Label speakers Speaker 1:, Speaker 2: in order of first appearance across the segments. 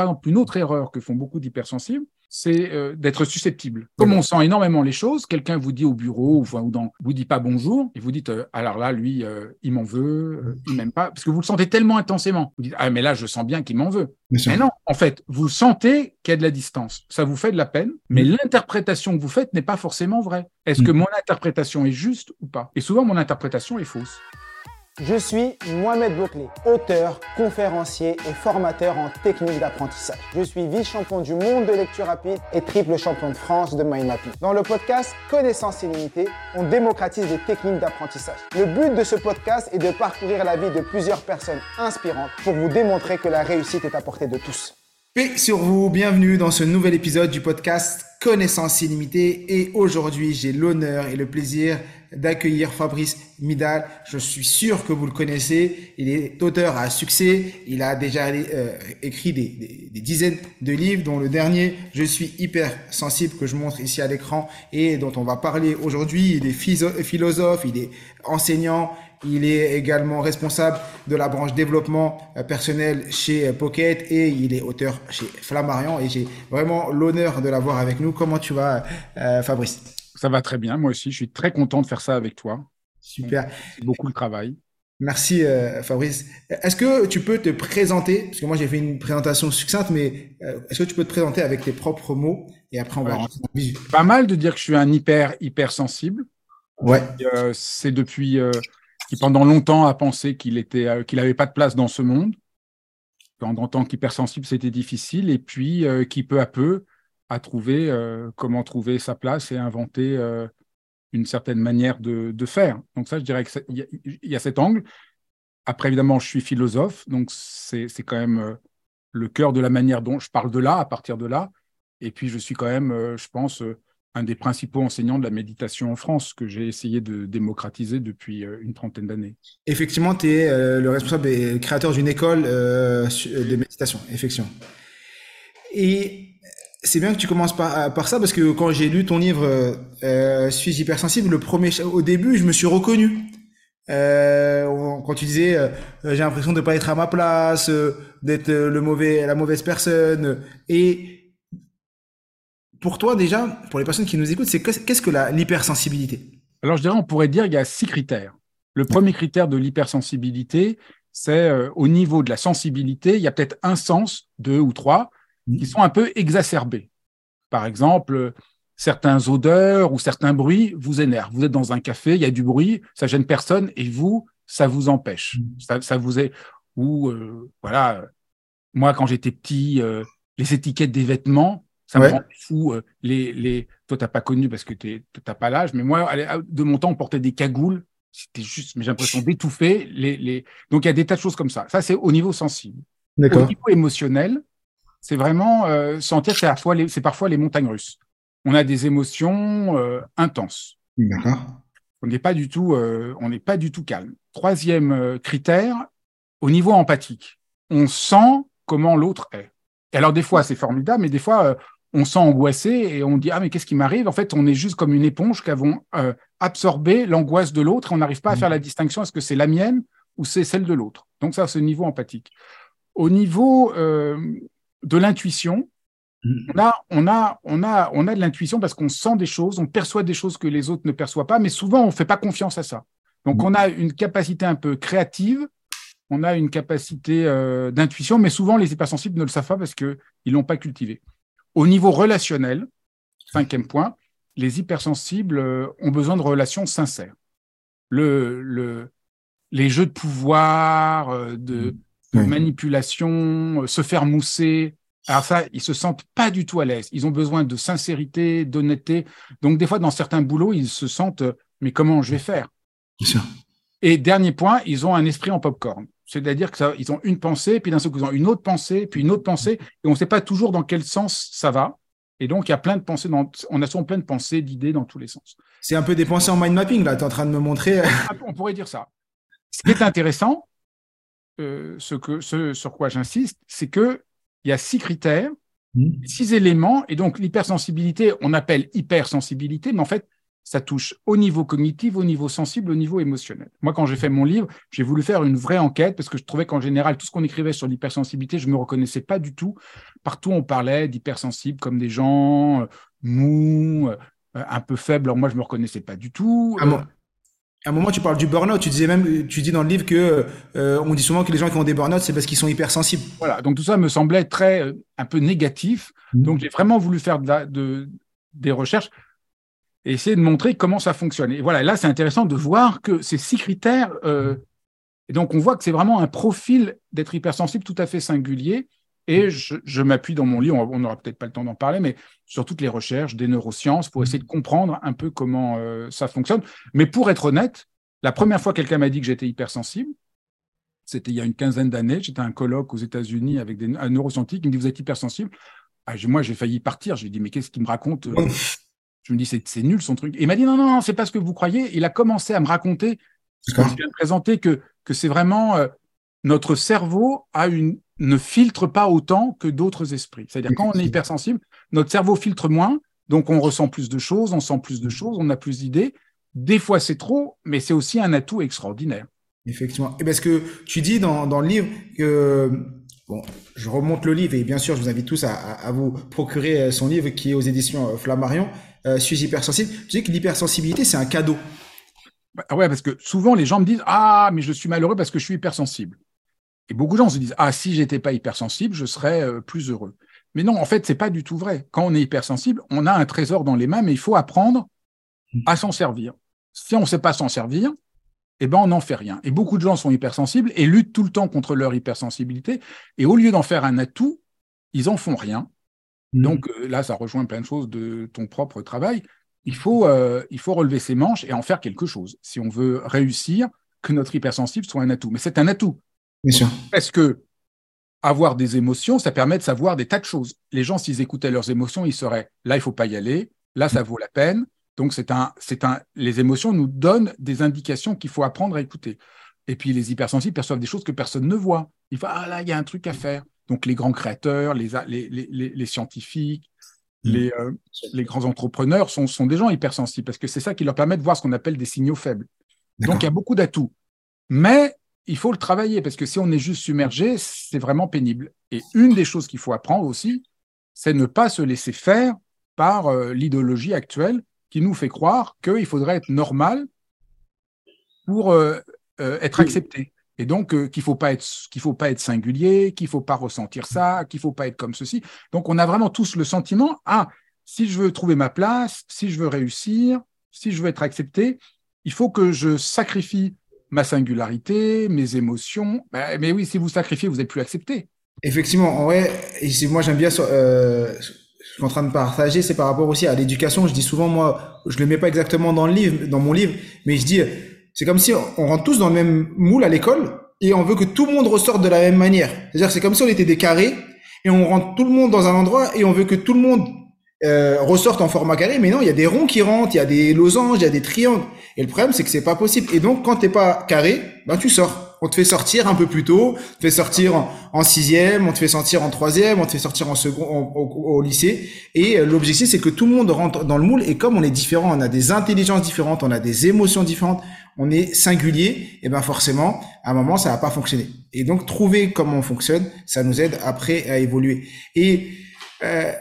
Speaker 1: par exemple, une autre erreur que font beaucoup d'hypersensibles, c'est euh, d'être susceptible. Comme on sent énormément les choses, quelqu'un vous dit au bureau ou, dans, vous dit pas bonjour, et vous dites euh, alors là, lui, euh, il m'en veut, il m'aime pas, parce que vous le sentez tellement intensément. Vous dites ah mais là, je sens bien qu'il m'en veut. Mais non, en fait, vous sentez qu'il y a de la distance. Ça vous fait de la peine, mais l'interprétation que vous faites n'est pas forcément vraie. Est-ce que mm. mon interprétation est juste ou pas? Et souvent, mon interprétation est fausse.
Speaker 2: Je suis Mohamed Bouclé, auteur, conférencier et formateur en technique d'apprentissage. Je suis vice-champion du monde de lecture rapide et triple champion de France de mind mapping. Dans le podcast Connaissance illimitée, on démocratise les techniques d'apprentissage. Le but de ce podcast est de parcourir la vie de plusieurs personnes inspirantes pour vous démontrer que la réussite est à portée de tous.
Speaker 3: Paix sur vous, bienvenue dans ce nouvel épisode du podcast Connaissance illimitée et aujourd'hui j'ai l'honneur et le plaisir d'accueillir Fabrice Midal. Je suis sûr que vous le connaissez. Il est auteur à succès. Il a déjà euh, écrit des, dizaines de livres, dont le dernier, Je suis hyper sensible, que je montre ici à l'écran et dont on va parler aujourd'hui. Il est philosophe, il est enseignant. Il est également responsable de la branche développement euh, personnel chez euh, Pocket et il est auteur chez Flammarion et j'ai vraiment l'honneur de l'avoir avec nous. Comment tu vas, Fabrice?
Speaker 1: Ça va très bien, moi aussi. Je suis très content de faire ça avec toi.
Speaker 3: Super.
Speaker 1: Beaucoup de travail.
Speaker 3: Merci euh, Fabrice. Est-ce que tu peux te présenter, parce que moi j'ai fait une présentation succincte, mais euh, est-ce que tu peux te présenter avec tes propres mots et après on va rentrer dans le
Speaker 1: Pas mal de dire que je suis un hyper hyper sensible.
Speaker 3: Ouais.
Speaker 1: Euh, c'est depuis qui pendant longtemps a pensé qu'il était qu'il n'avait pas de place dans ce monde. Pendant tant qu'hypersensible c'était difficile et puis qui peu à peu à trouver euh, comment trouver sa place et inventer euh, une certaine manière de, faire. Donc ça, je dirais qu'il y, y, a cet angle. Après, évidemment, je suis philosophe, donc c'est quand même euh, le cœur de la manière dont je parle de là, à partir de là. Et puis, je suis quand même, je pense, un des principaux enseignants de la méditation en France, que j'ai essayé de démocratiser depuis une trentaine d'années.
Speaker 3: Effectivement, tu es le responsable et créateur d'une école de méditation, effectivement. Et c'est bien que tu commences par, euh, ça parce que quand j'ai lu ton livre euh, euh Suis hypersensible, le premier au début, je me suis reconnu. Euh, quand tu disais euh, j'ai l'impression de pas être à ma place, d'être le mauvais la mauvaise personne et pour toi déjà, pour les personnes qui nous écoutent, c'est qu'est-ce que l'hypersensibilité?
Speaker 1: Alors je dirais on pourrait dire il y a six critères. Le premier critère de l'hypersensibilité, c'est au niveau de la sensibilité, il y a peut-être un sens, deux ou trois, qui sont un peu exacerbés. Par exemple, certains odeurs ou certains bruits vous énervent. Vous êtes dans un café, il y a du bruit, ça gêne personne et vous, ça vous empêche. Mm. Ça, vous est ou euh, voilà. Moi, quand j'étais petit, euh, les étiquettes des vêtements, ça me rend fou. Euh, les, les, toi, t'as pas connu parce que tu n'as pas l'âge, mais moi, de mon temps, on portait des cagoules. C'était juste, mais j'ai l'impression d'étouffer. Les, les... Donc, il y a des tas de choses comme ça. Ça, c'est au niveau sensible. Au niveau émotionnel, c'est vraiment euh, sentir que c'est parfois les montagnes russes. On a des émotions euh, intenses. On n'est pas du tout, on n'est pas du tout calme. Troisième critère, au niveau empathique, on sent comment l'autre est. Et alors des fois c'est formidable, mais des fois on sent angoissé et on dit ah mais qu'est-ce qui m'arrive? En fait, on est juste comme une éponge qui avons absorbé l'angoisse de l'autre et on n'arrive pas à faire la distinction est-ce que c'est la mienne ou c'est celle de l'autre? Donc ça, c'est au niveau empathique. Au niveau de l'intuition. Mm. On a, on, a, on, a, on a de l'intuition parce qu'on sent des choses, on perçoit des choses que les autres ne perçoivent pas, mais souvent on ne fait pas confiance à ça. Donc mm. on a une capacité un peu créative, on a une capacité euh, d'intuition, mais souvent les hypersensibles ne le savent pas parce qu'ils ne l'ont pas cultivé. Au niveau relationnel, cinquième point, les hypersensibles euh, ont besoin de relations sincères. Le, le, les jeux de pouvoir, euh, de, mm de manipulation, euh, se faire mousser. Alors ça, ils se sentent pas du tout à l'aise. Ils ont besoin de sincérité, d'honnêteté. Donc des fois, dans certains boulots, ils se sentent, mais comment je vais faire? Et dernier point, ils ont un esprit en popcorn. C'est-à-dire qu'ils ont une pensée, puis d'un seul coup, ils ont une autre pensée, puis une autre pensée, et on ne sait pas toujours dans quel sens ça va. Et donc, il y a plein de pensées, dans, on a souvent plein de pensées, d'idées dans tous les sens.
Speaker 3: C'est un peu des pensées en mind mapping, là, tu es en train de me montrer.
Speaker 1: Ah, on pourrait dire ça. Ce qui est intéressant, euh, ce, que, ce sur quoi j'insiste, c'est qu'il y a six critères, mmh. six éléments, et donc l'hypersensibilité, on appelle hypersensibilité, mais en fait, ça touche au niveau cognitif, au niveau sensible, au niveau émotionnel. Moi, quand j'ai fait mon livre, j'ai voulu faire une vraie enquête parce que je trouvais qu'en général, tout ce qu'on écrivait sur l'hypersensibilité, je ne me reconnaissais pas du tout. Partout, on parlait d'hypersensibles comme des gens euh, mous, euh, un peu faibles. Alors moi, je ne me reconnaissais pas du tout.
Speaker 3: À, un moment, tu parles du burn-out. Tu disais même, tu dis dans le livre que euh, on dit souvent que les gens qui ont des burn-out, c'est parce qu'ils sont hypersensibles.
Speaker 1: Voilà. Donc tout ça me semblait très un peu négatif. Mmh. Donc j'ai vraiment voulu faire de, de des recherches et essayer de montrer comment ça fonctionne. Et voilà, là, c'est intéressant de voir que ces six critères, euh, et donc on voit que c'est vraiment un profil d'être hypersensible tout à fait singulier. Et je, m'appuie dans mon livre, on n'aura peut-être pas le temps d'en parler, mais sur toutes les recherches des neurosciences pour essayer de comprendre un peu comment euh, ça fonctionne. Mais pour être honnête, la première fois que quelqu'un m'a dit que j'étais hypersensible, c'était il y a une quinzaine d'années. J'étais à un colloque aux États-Unis avec des, un neuroscientifique qui me dit Vous êtes hypersensible? Ah, Moi, j'ai failli partir. Je lui ai dit Mais qu'est-ce qu'il me raconte euh, je me dis, c'est nul son truc. Et il m'a dit, non, non, non, c'est pas ce que vous croyez. Il a commencé à me raconter, que je viens de présenter, que, que c'est vraiment euh, notre cerveau a une, ne filtre pas autant que d'autres esprits. C'est-à-dire, quand on est hypersensible, notre cerveau filtre moins, donc on ressent plus de choses, on sent plus de choses, on a plus d'idées. Des fois, c'est trop, mais c'est aussi un atout extraordinaire.
Speaker 3: Effectivement. Et parce que tu dis dans, dans le livre que Bon, je remonte le livre et bien sûr, je vous invite tous à, à, vous procurer euh, son livre qui est aux éditions euh, Flammarion. Euh, suis hypersensible. Tu dis que l'hypersensibilité, c'est un cadeau.
Speaker 1: Bah, ouais, parce que souvent les gens me disent Ah, mais je suis malheureux parce que je suis hypersensible. Et beaucoup de gens se disent Ah, si j'étais pas hypersensible, je serais euh, plus heureux. Mais non, en fait, c'est pas du tout vrai. Quand on est hypersensible, on a un trésor dans les mains, mais il faut apprendre à s'en servir. Si on ne sait pas s'en servir, eh ben on n'en fait rien. Et beaucoup de gens sont hypersensibles et luttent tout le temps contre leur hypersensibilité. Et au lieu d'en faire un atout, ils en font rien. Mmh. Donc euh, là, ça rejoint plein de choses de ton propre travail. Il faut, euh, il faut relever ses manches et en faire quelque chose si on veut réussir que notre hypersensible soit un atout. Mais c'est un atout.
Speaker 3: Bien sûr.
Speaker 1: Parce que avoir des émotions, ça permet de savoir des tas de choses. Les gens, s'ils écoutaient leurs émotions, ils seraient là, il faut pas y aller, là, ça vaut la peine. Donc, c'est un, c'est un, les émotions nous donnent des indications qu'il faut apprendre à écouter. Et puis, les hypersensibles perçoivent des choses que personne ne voit. Il faut, ah là, il y a un truc à faire. Donc les grands créateurs, les, les, scientifiques, mmh. euh, les, grands entrepreneurs sont, sont des gens hypersensibles parce que c'est ça qui leur permet de voir ce qu'on appelle des signaux faibles. Donc il y a beaucoup d'atouts. Mais il faut le travailler parce que si on est juste submergé, c'est vraiment pénible. Et une des choses qu'il faut apprendre aussi, c'est ne pas se laisser faire par euh, l'idéologie actuelle qui nous fait croire qu'il faudrait être normal pour euh, être accepté. Et donc, euh, qu'il faut, pas faut pas être singulier, qu'il ne faut pas ressentir ça, qu'il ne faut pas être comme ceci. Donc, on a vraiment tous le sentiment, ah, si je veux trouver ma place, si je veux réussir, si je veux être accepté, il faut que je sacrifie ma singularité, mes émotions. Ben, mais oui, si vous sacrifiez, vous n'êtes plus accepté.
Speaker 3: Effectivement, ouais. Et moi, j'aime bien. Euh, ce que je en train de partager, c'est par rapport aussi à l'éducation. Je dis souvent, moi, je le mets pas exactement dans le livre, dans mon livre, mais je dis, c'est comme si on rentre tous dans le même moule à l'école et on veut que tout le monde ressorte de la même manière. C'est-à-dire c'est comme si on était des carrés et on rentre tout le monde dans un endroit et on veut que tout le monde euh, ressorte en format carré. Mais non, il y a des ronds qui rentrent, il y a des losanges, il y a des triangles. Et le problème, c'est que c'est pas possible. Et donc, quand t'es pas carré, ben tu sors. On te fait sortir un peu plus tôt, on te fait sortir en, sixième, on te fait sortir en troisième, on te fait sortir en second au, lycée. Et euh, l'objectif, c'est que tout le monde rentre dans le moule. Et comme on est différent, on a des intelligences différentes, on a des émotions différentes, on est singulier, et ben forcément, à un moment, ça va pas fonctionner. Et donc, trouver comment on fonctionne, ça nous aide après à évoluer. Et
Speaker 1: euh,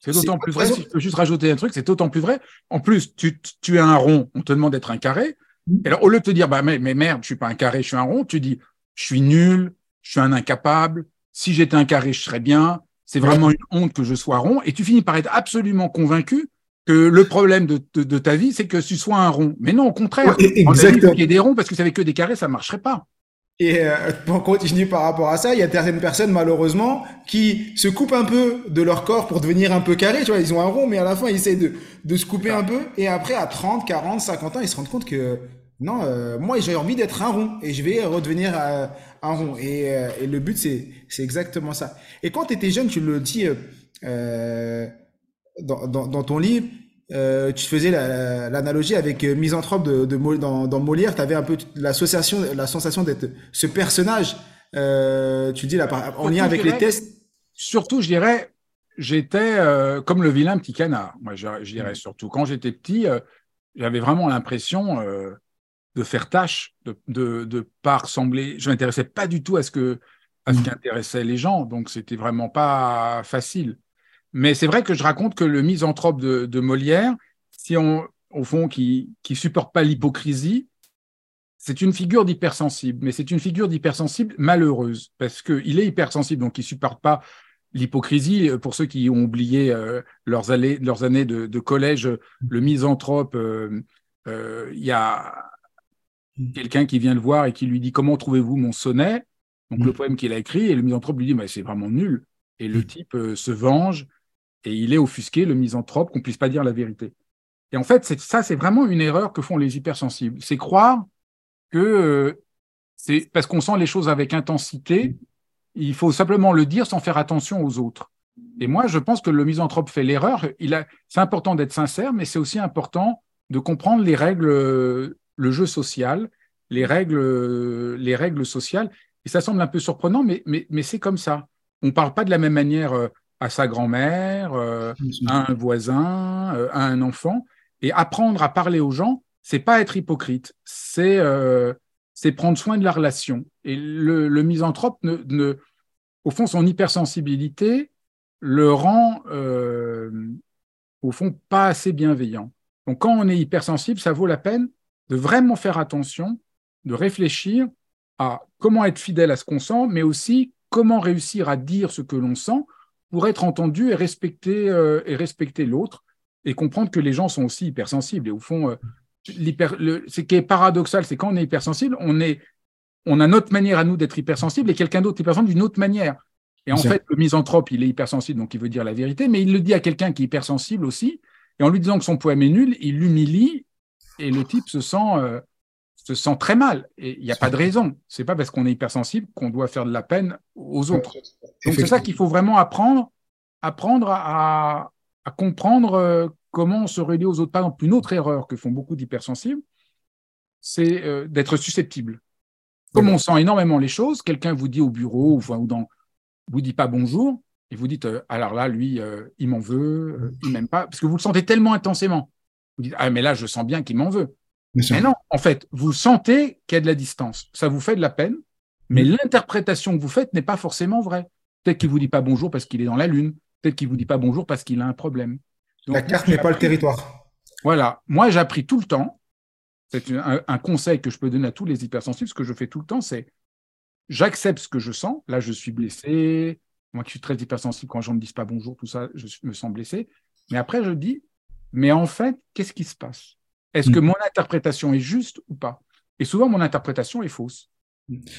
Speaker 1: c'est d'autant plus vrai, si je peux juste rajouter un truc, c'est d'autant plus vrai. En plus, tu, tu es un rond, on te demande d'être un carré. Et alors, au lieu de te dire, bah, mais, mais merde, je suis pas un carré, je suis un rond, tu dis, je suis nul, je suis un incapable. Si j'étais un carré, je serais bien. C'est vraiment une honte que je sois rond. Et tu finis par être absolument convaincu que le problème de, de, ta vie, c'est que tu sois un rond. Mais non, au contraire,
Speaker 3: exactement.
Speaker 1: il y a des ronds parce que c'est avec que des carrés, ça marcherait pas.
Speaker 3: Et euh, pour continuer par rapport à ça, il y a certaines personnes malheureusement qui se coupent un peu de leur corps pour devenir un peu carré. Tu vois, ils ont un rond, mais à la fin ils essaient de, de se couper un peu. Et après, à 30, 40, 50 ans, ils se rendent compte que non, euh, moi j'ai envie d'être un rond et je vais redevenir euh, un rond. Et, euh, et le but c'est c'est exactement ça. Et quand tu étais jeune, tu le dis dans, dans, dans, ton livre, euh, tu faisais l'analogie avec euh, Misanthrope de, de, dans, dans Molière, tu avais un peu l'association, la sensation d'être ce personnage, euh, tu dis là, en lien avec les tests.
Speaker 1: Surtout, je dirais, j'étais euh, comme le vilain petit canard. Moi, je, dirais surtout. Quand j'étais petit, j'avais vraiment l'impression de faire tâche, de de, de pas ressembler. Je m'intéressais pas du tout à ce que à ce qui intéressait les gens, donc c'était vraiment pas facile. Mais c'est vrai que je raconte que le misanthrope de, de Molière, si on au fond qui qui supporte pas l'hypocrisie, c'est une figure d'hypersensible, mais c'est une figure d'hypersensible malheureuse parce que il est hypersensible, donc il supporte pas l'hypocrisie. Pour ceux qui ont oublié euh, leurs, années, leurs années de, de collège, le misanthrope, euh, euh, il y a quelqu'un qui vient le voir et qui lui dit comment trouvez-vous mon sonnet? Donc
Speaker 3: Mm.
Speaker 1: le poème qu'il a écrit et le misanthrope lui dit c'est vraiment nul. Et le
Speaker 3: Mm.
Speaker 1: type se venge et il est offusqué, le misanthrope, qu'on puisse pas dire la vérité. Et en fait, ça, c'est vraiment une erreur que font les hypersensibles. C'est croire que euh, c'est parce qu'on sent les choses avec intensité, il faut simplement le dire sans faire attention aux autres. Et moi, je pense que le misanthrope fait l'erreur. Il c'est important d'être sincère, mais c'est aussi important de comprendre les règles, le jeu social, les règles, les règles sociales. Et ça semble un peu surprenant, mais, mais, mais c'est comme ça. On ne parle pas de la même manière euh, à sa grand-mère, euh, à un voisin, euh, à un enfant. Et apprendre à parler aux gens, c'est pas être hypocrite, c'est euh, prendre soin de la relation. Et le, le misanthrope, ne, ne, au fond, son hypersensibilité le rend, au fond, pas assez bienveillant. Donc, quand on est hypersensible, ça vaut la peine de vraiment faire attention, de réfléchir à comment être fidèle à ce qu'on sent, mais aussi comment réussir à dire ce que l'on sent pour être entendu et respecter, euh, et respecter l'autre et comprendre que les gens sont aussi hypersensibles. Et au fond, euh, l'hyper, le, ce qui est paradoxal, c'est quand on est hypersensible, on, est, on a notre manière à nous d'être hypersensible et quelqu'un d'autre est hypersensible d'une autre manière. Et en
Speaker 3: Bien.
Speaker 1: fait, le misanthrope, il est hypersensible, donc il veut dire la vérité, mais il le dit à quelqu'un qui est hypersensible aussi. Et en lui disant que son poème est nul, il l'humilie et le type se sent, euh, se sent très mal. Et il n'y a pas de raison. C'est pas parce qu'on est hypersensible qu'on doit faire de la peine aux autres. Donc c'est ça qu'il faut vraiment apprendre, apprendre à, à comprendre euh, comment on se relie aux autres. Par exemple, une autre erreur que font beaucoup d'hypersensibles, c'est euh, d'être susceptible. Comme on sent énormément les choses, quelqu'un vous dit au bureau ou dans, vous dit pas bonjour et vous dites euh, alors là lui euh, il m'en veut, il m'aime pas parce que vous le sentez tellement intensément. Vous dites ah mais là je sens bien qu'il m'en veut. Mais non, en fait, vous sentez qu'il y a de la distance. Ça vous fait de la peine, mais
Speaker 3: Mm.
Speaker 1: l'interprétation que vous faites n'est pas forcément vraie. Peut-être qu'il vous dit pas bonjour parce qu'il est dans la lune. Peut-être qu'il vous dit pas bonjour parce qu'il a un problème. Donc,
Speaker 3: La carte n'est pas le territoire.
Speaker 1: Voilà. Moi, j'ai appris tout le temps. C'est un, un conseil que je peux donner à tous les hypersensibles. Ce que je fais tout le temps, c'est j'accepte ce que je sens. Là, je suis blessé. Moi qui suis très hypersensible, quand les gens ne me disent pas bonjour, tout ça, je me sens blessé. Mais après, je dis, mais en fait, qu'est-ce qui se passe? Est-ce
Speaker 3: Mm.
Speaker 1: que mon interprétation est juste ou pas? Et souvent, mon interprétation est fausse.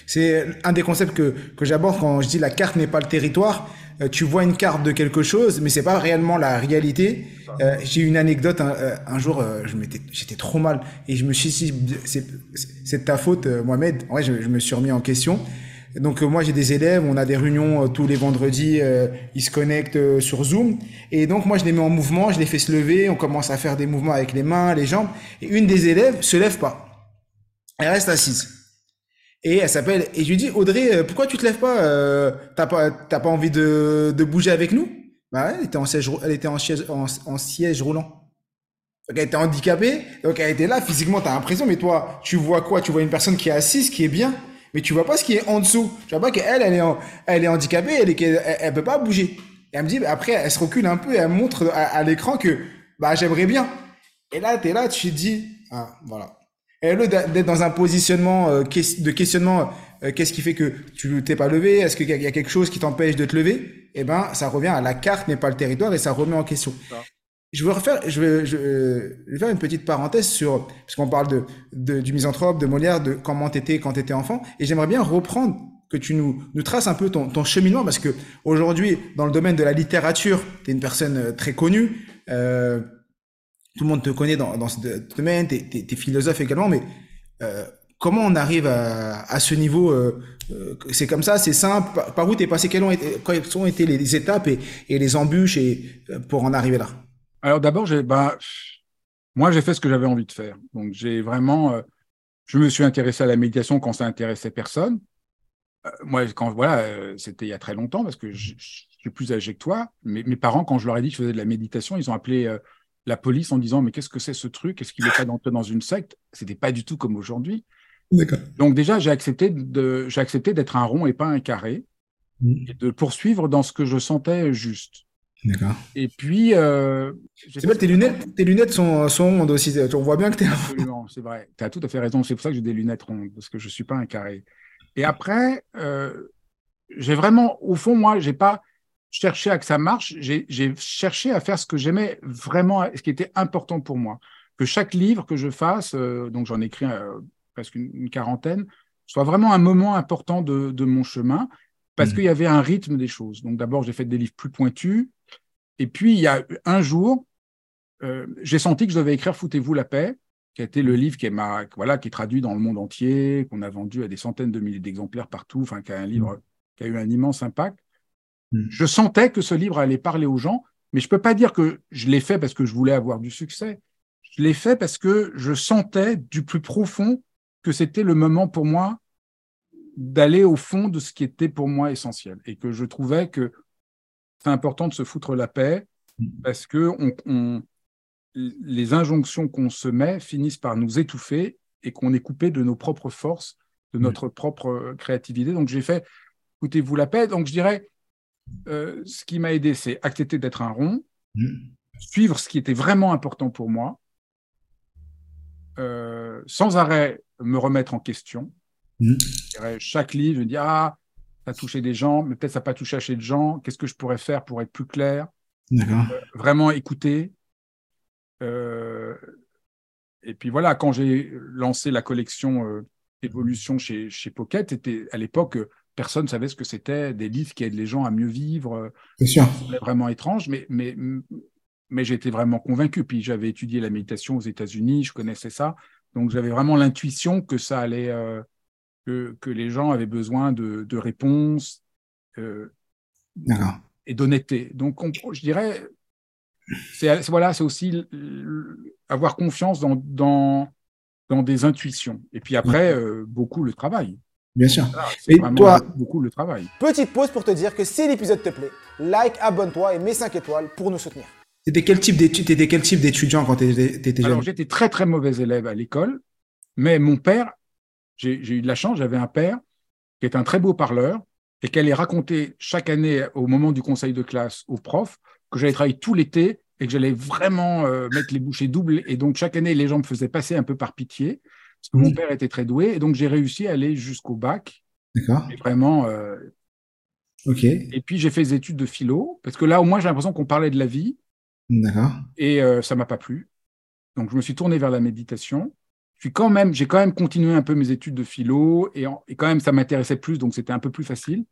Speaker 3: C'est un des concepts que, que j'aborde quand je dis la carte n'est pas le territoire. Euh, tu vois une carte de quelque chose, mais c'est pas réellement la réalité. Euh, j'ai eu une anecdote un, euh, un jour, euh, je m'étais, j'étais trop mal et je me suis dit c'est, de ta faute, Mohamed. En vrai, je, je me suis remis en question. Donc euh, moi j'ai des élèves, on a des réunions euh, tous les vendredis, euh, ils se connectent sur Zoom et donc moi je les mets en mouvement, je les fais se lever, on commence à faire des mouvements avec les mains, les jambes et une des élèves se lève pas, elle reste assise. Et elle s'appelle, et je lui dis, Audrey, pourquoi tu te lèves pas, euh, t'as pas, t'as pas envie de, de bouger avec nous? Bah, elle était en siège, elle était en siège, en siège roulant. Donc elle était handicapée, donc elle était là, physiquement, t'as l'impression, mais toi, tu vois quoi? Tu vois une personne qui est assise, qui est bien, mais tu vois pas ce qui est en dessous. Tu vois pas qu'elle, elle est, en- elle est handicapée, elle, est, elle, elle peut pas bouger. Et elle me dit, bah, après, elle se recule un peu et elle montre à, l'écran que, bah, j'aimerais bien. Et là, t'es là, tu te dis, ah, voilà. Et au lieu d'être dans un positionnement euh, de questionnement, euh, qu'est-ce qui fait que tu t'es pas levé? Est-ce qu'il y a quelque chose qui t'empêche de te lever? Eh ben, ça revient à la carte n'est pas le territoire et ça remet en question. Je veux refaire, je vais, je, je vais faire une petite parenthèse sur, parce qu'on parle de, de- du misanthrope, de Molière, de comment t'étais quand t'étais enfant, et j'aimerais bien reprendre que tu nous, nous traces un peu ton, ton cheminement, parce que aujourd'hui, dans le domaine de la littérature, t'es une personne euh, très connue. Euh, tout le monde te connaît dans, dans ce domaine, t'es, t'es, t'es philosophe également, mais euh, comment on arrive à, à ce niveau euh, euh, C'est comme ça, c'est simple. Par, où t'es passé Quelles ont été, quelles ont été les étapes et, et les embûches et, euh, pour en arriver là?
Speaker 1: Alors d'abord, j'ai, bah, moi, j'ai fait ce que j'avais envie de faire. Donc, j'ai vraiment, euh, je me suis intéressé à la méditation quand ça intéressait personne. Euh, moi, quand voilà, euh, c'était il y a très longtemps parce que je, je suis plus âgé que toi. Mais mes parents, quand je leur ai dit que je faisais de la méditation, ils ont appelé la police en disant mais qu'est-ce que c'est ce truc? Est-ce qu'il n'est pas entré dans une secte? C'était pas du tout comme aujourd'hui. Donc déjà, j'ai accepté de, j'ai accepté d'être un rond et pas un carré, mm. et de poursuivre dans ce que je sentais juste.
Speaker 3: D'accord.
Speaker 1: Et puis, euh,
Speaker 3: c'est vrai, tes lunettes, tes lunettes sont, sont rondes aussi. On voit bien que tu es.
Speaker 1: Absolument, c'est vrai. Tu as tout à fait raison. C'est pour ça que j'ai des lunettes rondes parce que je suis pas un carré. Et après, euh, j'ai vraiment, au fond, moi, j'ai pas cherché à que ça marche. J'ai cherché à faire ce que j'aimais vraiment, ce qui était important pour moi. Que chaque livre que je fasse, euh, donc j'en écris presque une, quarantaine, soit vraiment un moment important de, mon chemin, parce mmh. qu'il y avait un rythme des choses. Donc d'abord, j'ai fait des livres plus pointus, et puis il y a un jour, euh, j'ai senti que je devais écrire Foutez-vous la paix, qui a été le livre qui est, voilà, qui est traduit dans le monde entier, qu'on a vendu à des centaines de milliers d'exemplaires partout, enfin, qui a un livre qui a eu un immense impact. Mmh. Je sentais que ce livre allait parler aux gens, mais je ne peux pas dire que je l'ai fait parce que je voulais avoir du succès. Je l'ai fait parce que je sentais du plus profond que c'était le moment pour moi d'aller au fond de ce qui était pour moi essentiel et que je trouvais que c'est important de se foutre la paix parce que on, les injonctions qu'on se met finissent par nous étouffer et qu'on est coupé de nos propres forces, de notre propre créativité. Donc j'ai fait, écoutez-vous la paix. Donc je dirais, euh, ce qui m'a aidé, c'est accepter d'être un rond, suivre ce qui était vraiment important pour moi, euh, sans arrêt me remettre en question. Mmh. Chaque livre, je me dis, ah, ça a touché des gens, mais peut-être ça n'a pas touché assez de gens. Qu'est-ce que je pourrais faire pour être plus clair? Euh, Vraiment écouter. Euh, et puis voilà, quand j'ai lancé la collection euh, Évolution chez, chez Pocket, était, à l'époque, personne ne savait ce que c'était, des livres qui aident les gens à mieux vivre.
Speaker 3: C'est sûr.
Speaker 1: vraiment étrange, mais, mais, mais j'étais vraiment convaincu. Puis j'avais étudié la méditation aux États-Unis, je connaissais ça. Donc j'avais vraiment l'intuition que ça allait, euh, que, que, les gens avaient besoin de, de réponses euh, et d'honnêteté. Donc je dirais, c'est voilà, c'est aussi avoir confiance dans, dans, dans, des intuitions. Et puis après, euh, beaucoup le travail.
Speaker 3: Bien sûr.
Speaker 1: et toi, beaucoup le travail.
Speaker 2: Petite pause pour te dire que si l'épisode te plaît, like, abonne-toi et mets 5 étoiles pour nous soutenir.
Speaker 3: C'était quel type d'études T'étais quel type d'étudiant quand tu étais jeune?
Speaker 1: Alors j'étais très très mauvais élève à l'école, mais mon père, j'ai eu de la chance, j'avais un père qui est un très beau parleur et qui allait raconter chaque année au moment du conseil de classe aux profs que j'allais travailler tout l'été et que j'allais vraiment euh, mettre les bouchées doubles. Et donc chaque année, les gens me faisaient passer un peu par pitié parce que mon père était très doué et donc j'ai réussi à aller jusqu'au bac.
Speaker 3: D'accord.
Speaker 1: Vraiment. Euh,
Speaker 3: ok.
Speaker 1: Et puis j'ai fait des études de philo parce que là au moins j'ai l'impression qu'on parlait de la vie
Speaker 3: D'accord.
Speaker 1: Et euh, ça m'a pas plu. Donc je me suis tourné vers la méditation. Quand même, j'ai quand même continué un peu mes études de philo et, quand même ça m'intéressait plus, donc c'était un peu plus facile.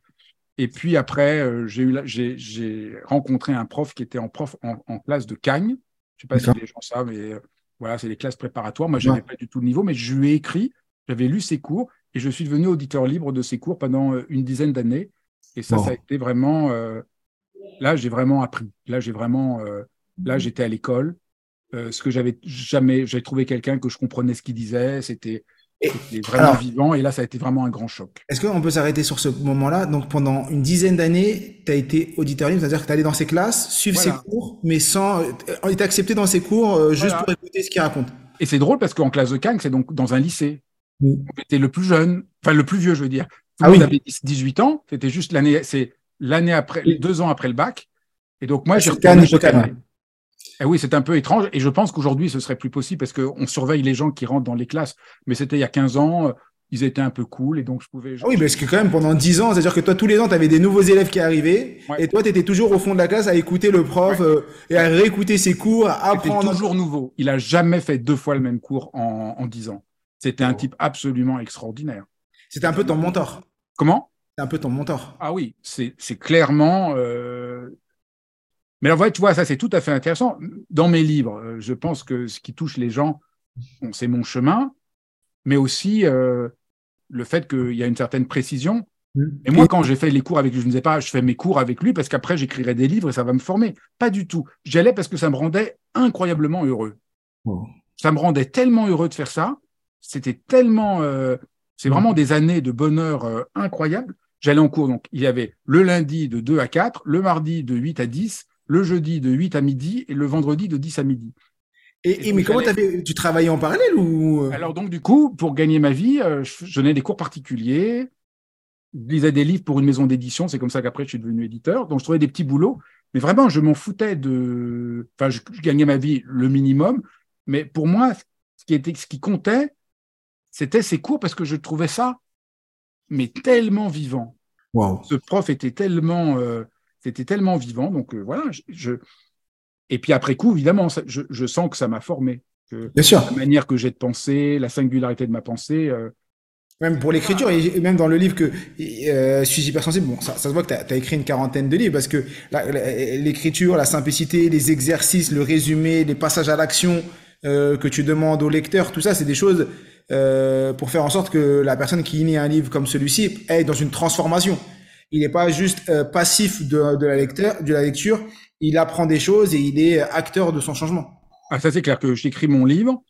Speaker 1: Et puis après, euh, j'ai eu, j'ai rencontré un prof qui était en prof en, classe de Cagne. Je sais pas si les gens savent, mais euh, voilà, c'est les classes préparatoires. Moi, je n'avais pas du tout le niveau, mais je lui ai écrit, j'avais lu ses cours et je suis devenu auditeur libre de ses cours pendant une dizaine d'années. Et ça, ça a été vraiment. là, j'ai vraiment appris. Là, j'ai vraiment Là, j'étais à l'école. Euh, ce que j'avais jamais, j'ai trouvé quelqu'un que je comprenais ce qu'il disait. C'était vraiment vivant. Et là, ça a été vraiment un grand choc.
Speaker 3: Est-ce qu'on peut s'arrêter sur ce moment-là? Donc, pendant une dizaine d'années, tu as été auditeur libre, c'est-à-dire que tu allé dans ses classes, suivre ses cours, mais sans. On était accepté dans ses cours euh, juste pour écouter ce qu'il raconte.
Speaker 1: Et c'est drôle parce qu'en classe de Cannes, c'est donc dans un lycée. Oui. On le plus jeune, enfin le plus vieux, je veux dire. Tout ah oui. avait 18 ans. C'était juste l'année, c'est l'année après, deux ans après le bac. Et donc moi, j'ai retourné eh oui, c'est un peu étrange et je pense qu'aujourd'hui, ce serait plus possible parce qu'on surveille les gens qui rentrent dans les classes. Mais c'était il y a 15 ans, euh, ils étaient un peu cool et donc je pouvais.
Speaker 3: Ah oui, parce que quand même, pendant 10 ans, c'est-à-dire que toi, tous les ans, tu avais des nouveaux élèves qui arrivaient et toi, tu étais toujours au fond de la classe à écouter le prof euh, et à réécouter ses cours, à apprendre.
Speaker 1: toujours nouveau. Il a jamais fait deux fois le même cours en, en 10 ans. C'était un oh. type absolument extraordinaire.
Speaker 3: C'était un peu ton mentor.
Speaker 1: Comment?
Speaker 3: C'est un peu ton mentor.
Speaker 1: Ah oui, c'est clairement. Euh, mais alors, tu vois, ça c'est tout à fait intéressant. Dans mes livres, euh, je pense que ce qui touche les gens, c'est mon chemin, mais aussi euh, le fait qu'il y a une certaine précision. Mmh. Et moi, quand j'ai fait les cours avec lui, je ne disais pas, je fais mes cours avec lui parce qu'après j'écrirai des livres et ça va me former. Pas du tout. J'allais parce que ça me rendait incroyablement heureux. Oh. Ça me rendait tellement heureux de faire ça. C'était tellement, euh, c'est mmh. vraiment des années de bonheur incroyables. J'allais en cours, donc il y avait le lundi de 2 à 4, le mardi de 8 à 10, le jeudi de 8 à midi et le vendredi de 10 à midi.
Speaker 3: Et, mais comment avais, tu travaillais en parallèle ou?
Speaker 1: Alors donc du coup, pour gagner ma vie, je, je donnais des cours particuliers, je lisais des livres pour une maison d'édition. C'est comme ça qu'après je suis devenu éditeur. Donc je trouvais des petits boulots, mais vraiment je m'en foutais de. Enfin, je, gagnais ma vie le minimum, mais pour moi, ce qui était, ce qui comptait, c'était ces cours parce que je trouvais ça, mais tellement vivant.
Speaker 3: Wow.
Speaker 1: Ce prof était tellement, euh, c'était tellement vivant. Donc euh, voilà, je, et puis après coup, évidemment, je, sens que ça m'a formé.
Speaker 3: Bien sûr.
Speaker 1: La manière que j'ai de penser, la singularité de ma pensée. Euh,
Speaker 3: même pour l'écriture, et même dans le livre que euh, suis hypersensible, bon, ça, ça se voit que tu as, écrit une quarantaine de livres parce que l'écriture, la simplicité, les exercices, le résumé, les passages à l'action euh, que tu demandes au lecteur, tout ça, c'est des choses euh, pour faire en sorte que la personne qui lit un livre comme celui-ci est dans une transformation. Il n'est pas juste euh, passif de, de, la lecteur, de la lecture, il apprend des choses et il est acteur de son changement.
Speaker 1: Ah, ça c'est clair que j'écris mon livre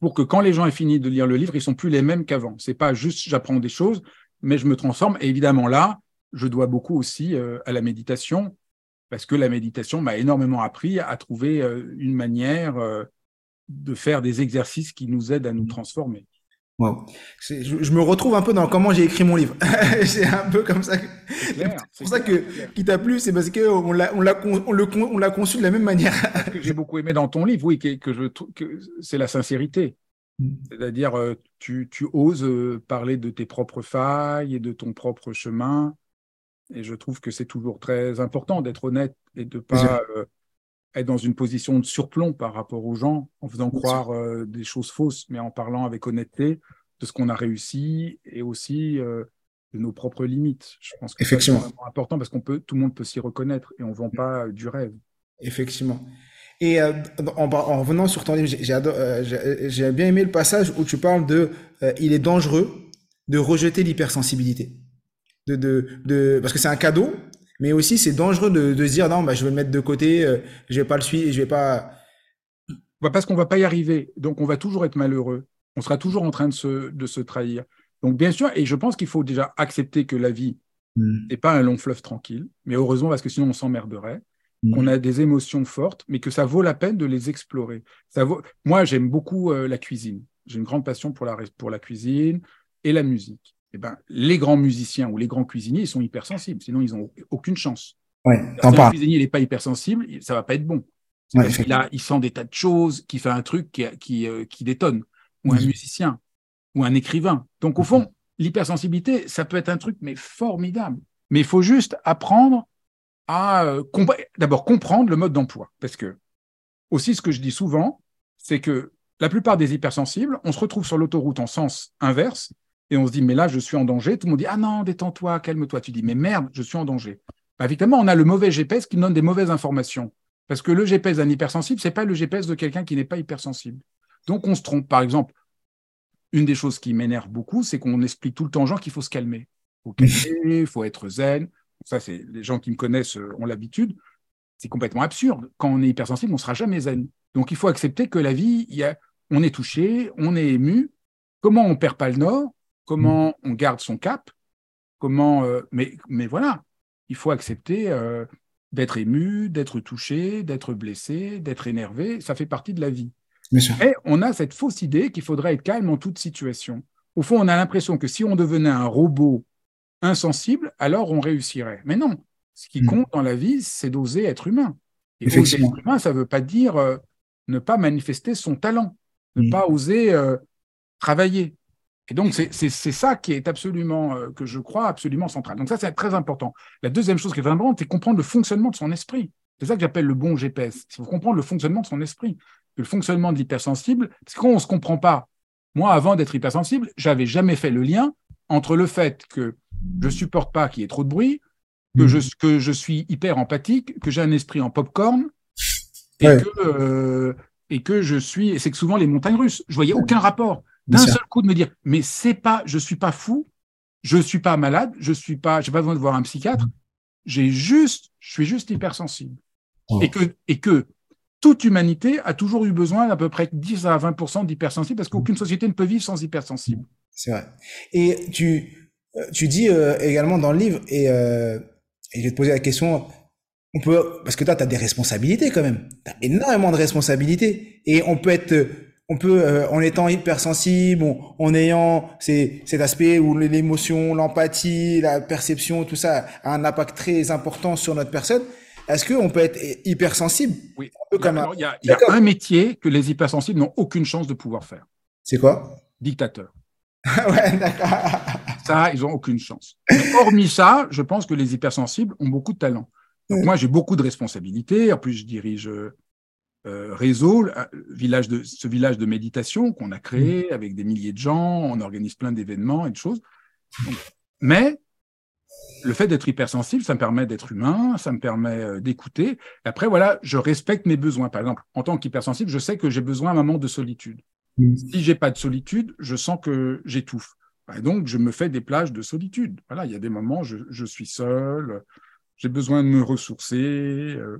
Speaker 1: pour que quand les gens aient fini de lire le livre, ils sont plus les mêmes qu'avant. C'est pas juste j'apprends des choses, mais je me transforme. Et évidemment là, je dois beaucoup aussi euh, à la méditation parce que la méditation m'a énormément appris à trouver euh, une manière de faire des exercices qui nous aident à nous transformer.
Speaker 3: Wow. Je, je, me retrouve un peu dans comment j'ai écrit mon livre. c'est un peu comme ça. C'est pour ça que qui t'a plu, c'est parce que on l'a on l'a on le on l'a conçu de la même manière.
Speaker 1: Ce que j'ai beaucoup aimé dans ton livre, oui, que, que je que c'est la sincérité. Mm. C'est-à-dire euh, tu tu oses euh, parler de tes propres failles et de ton propre chemin. Et je trouve que c'est toujours très important d'être honnête et de pas euh, être dans une position de surplomb par rapport aux gens, en faisant croire euh, des choses fausses, mais en parlant avec honnêteté de ce qu'on a réussi et aussi euh, de nos propres limites. Je pense que c'est important parce qu'on peut, tout le monde peut s'y reconnaître et on ne vend mm. pas du rêve.
Speaker 3: Effectivement. Et euh, en, en, revenant sur ton livre, j'ai bien aimé le passage où tu parles de il est dangereux de rejeter l'hypersensibilité. De, de, de, parce que c'est un cadeau, mais aussi, c'est dangereux de, de, se dire non, bah, je vais le mettre de côté, euh, je vais pas le suivre, je vais pas.
Speaker 1: Parce qu'on va pas y arriver. Donc, on va toujours être malheureux. On sera toujours en train de se, de se trahir. Donc, bien sûr, et je pense qu'il faut déjà accepter que la vie n'est pas un long fleuve tranquille, mais heureusement, parce que sinon, on s'emmerderait. Hmm. qu'on a des émotions fortes, mais que ça vaut la peine de les explorer. Ça vaut... Moi, j'aime beaucoup euh, la cuisine. J'ai une grande passion pour la, pour la cuisine et la musique eh ben, les grands musiciens ou les grands cuisiniers, ils sont hypersensibles. Sinon, ils n'ont aucune chance.
Speaker 3: Ouais,
Speaker 1: si un cuisinier n'est pas hypersensible, ça va pas être bon. Ouais, parce qu'il il sent des tas de choses, qui fait un truc qui, qui, euh, qui détonne. Ou un musicien, ou un écrivain. Donc, au fond, l'hypersensibilité, ça peut être un truc, mais formidable. Mais il faut juste apprendre à euh, d'abord comprendre le mode d'emploi. Parce que, aussi, ce que je dis souvent, c'est que la plupart des hypersensibles, on se retrouve sur l'autoroute en sens inverse, et on se dit, mais là, je suis en danger. Tout le monde dit, ah non, détends-toi, calme-toi. Tu dis, mais merde, je suis en danger. Bah, évidemment, on a le mauvais GPS qui donne des mauvaises informations. Parce que le GPS d'un hypersensible, c'est pas le GPS de quelqu'un qui n'est pas hypersensible. Donc, on se trompe. Par exemple, une des choses qui m'énerve beaucoup, c'est qu'on explique tout le temps aux gens qu'il faut se calmer. Il faut calmer, il faut être zen. Ça, c'est les gens qui me connaissent euh, ont l'habitude. C'est complètement absurde. Quand on est hypersensible, on ne sera jamais zen. Donc, il faut accepter que la vie, y a, on est touché, on est ému. Comment on perd pas le nord? Comment mm. on garde son cap, comment. Euh, mais, mais voilà, il faut accepter euh, d'être ému, d'être touché, d'être blessé, d'être énervé. Ça fait partie de la vie. Et on a cette fausse idée qu'il faudrait être calme en toute situation. Au fond, on a l'impression que si on devenait un robot insensible, alors on réussirait. Mais non, ce qui mm. compte dans la vie, c'est d'oser être humain. Et oser être humain, ça ne veut pas dire euh, ne pas manifester son talent, ne mm. pas oser travailler. Et donc, c'est ça qui est absolument, euh, que je crois, absolument central. Donc ça, c'est très important. La deuxième chose qui est très importante, c'est comprendre le fonctionnement de son esprit. C'est ça que j'appelle le bon GPS. Il faut comprendre le fonctionnement de son esprit. Le fonctionnement de l'hypersensible, parce qu'on ne se comprend pas. Moi, avant d'être hypersensible, j'avais jamais fait le lien entre le fait que je supporte pas qu'il y ait trop de bruit, que, je, que je suis hyper empathique, que j'ai un esprit en popcorn, et, que, euh, et que je suis. C'est que souvent les montagnes russes. Je voyais aucun rapport d'un seul coup de me dire, mais c'est pas, je suis pas fou, je suis pas malade, je suis pas, j'ai pas besoin de voir un psychiatre, j'ai juste, je suis juste hypersensible. Oh. Et que, et que toute humanité a toujours eu besoin d'à peu près 10 à 20% d'hypersensibles parce qu'aucune société ne peut vivre sans hypersensible.
Speaker 3: C'est vrai. Et tu, euh, tu dis euh, également dans le livre, et, euh, et je vais te poser la question, on peut, parce que toi, tu as des responsabilités quand même. Tu as énormément de responsabilités. Et on peut être, on peut, euh, en étant hypersensible, en ayant ces, cet aspect où l'émotion, l'empathie, la perception, tout ça a un impact très important sur notre personne. Est-ce qu'on peut être hypersensible?
Speaker 1: Oui. Il y a, il y a un métier que les hypersensibles n'ont aucune chance de pouvoir faire.
Speaker 3: C'est quoi?
Speaker 1: Dictateur.
Speaker 3: ouais, d'accord.
Speaker 1: Ça, ils n'ont aucune chance. hormis ça, je pense que les hypersensibles ont beaucoup de talent. moi, j'ai beaucoup de responsabilités. En plus, je dirige euh, Réseau, village de, ce village de méditation qu'on a créé mm. avec des milliers de gens. On organise plein d'événements et de choses. mais le fait d'être hypersensible, ça me permet d'être humain, ça me permet euh, d'écouter. Après, voilà, je respecte mes besoins. Par exemple, en tant qu'hypersensible, je sais que j'ai besoin à un moment de solitude. Mm. Si j'ai pas de solitude, je sens que j'étouffe. Et donc, je me fais des plages de solitude. Voilà, il y a des moments, je, je suis seul, j'ai besoin de me ressourcer, euh,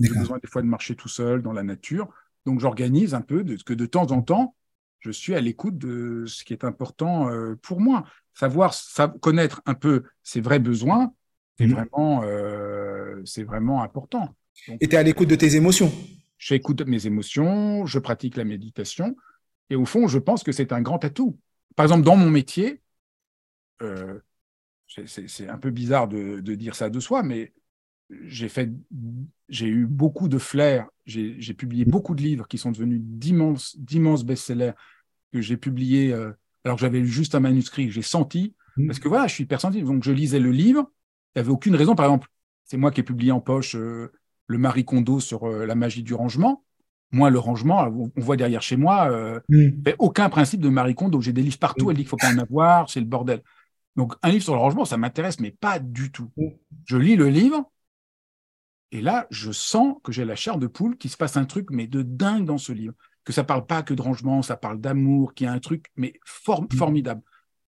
Speaker 1: j'ai besoin des fois de marcher tout seul dans la nature. Donc, j'organise un peu de, que de temps en temps, je suis à l'écoute de ce qui est important euh, pour moi. Savoir, connaître un peu ses vrais besoins, c'est mm. vraiment, euh, c'est vraiment important.
Speaker 3: et tu es à l'écoute de tes émotions
Speaker 1: J'écoute mes émotions, je pratique la méditation. Et au fond, je pense que c'est un grand atout. Par exemple, dans mon métier, euh, c'est un peu bizarre de, dire ça de soi, mais j'ai fait, j'ai eu beaucoup de flair. J'ai publié beaucoup de livres qui sont devenus d'immenses, d'immenses best-sellers que j'ai publiés euh, alors que j'avais juste un manuscrit. J'ai senti mmh. parce que voilà, je suis hypersensible. Donc je lisais le livre. Il n'y avait aucune raison. Par exemple, c'est moi qui ai publié en poche euh, le Marie Kondo sur la magie du rangement. Moi, le rangement, on voit derrière chez moi, euh, mm. aucun principe de Marie Kondo. J'ai des livres partout, mm. elle dit qu'il faut pas en avoir, c'est le bordel. Donc, un livre sur le rangement, ça m'intéresse, mais pas du tout. Mm. Je lis le livre, et là, je sens que j'ai la chair de poule, qu'il se passe un truc, mais de dingue dans ce livre. Que ça parle pas que de rangement, ça parle d'amour, qu'il y a un truc, mais formidable.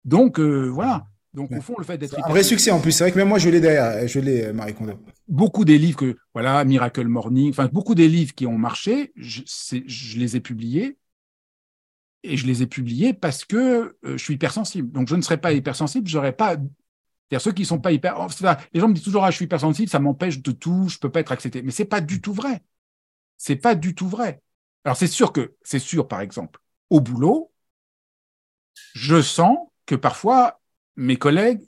Speaker 1: Donc, euh, voilà. Donc, au fond, le fait d'être.
Speaker 3: Un vrai succès en plus. C'est vrai que même moi, je l'ai derrière. Je l'ai, euh, Marie Kondo.
Speaker 1: Beaucoup des livres que, voilà, Miracle Morning, enfin, beaucoup des livres qui ont marché, je, je les ai publiés. Et je les ai publiés parce que euh, je suis hypersensible. Donc, je ne serais pas hypersensible, j'aurais pas. C'est-à-dire ceux qui sont pas hyper. Oh, les gens me disent toujours, ah, je suis hypersensible, ça m'empêche de tout, je peux pas être accepté. Mais c'est pas du tout vrai. C'est pas du tout vrai. Alors, c'est sûr que, c'est sûr, par exemple, au boulot, je sens que parfois, mes collègues,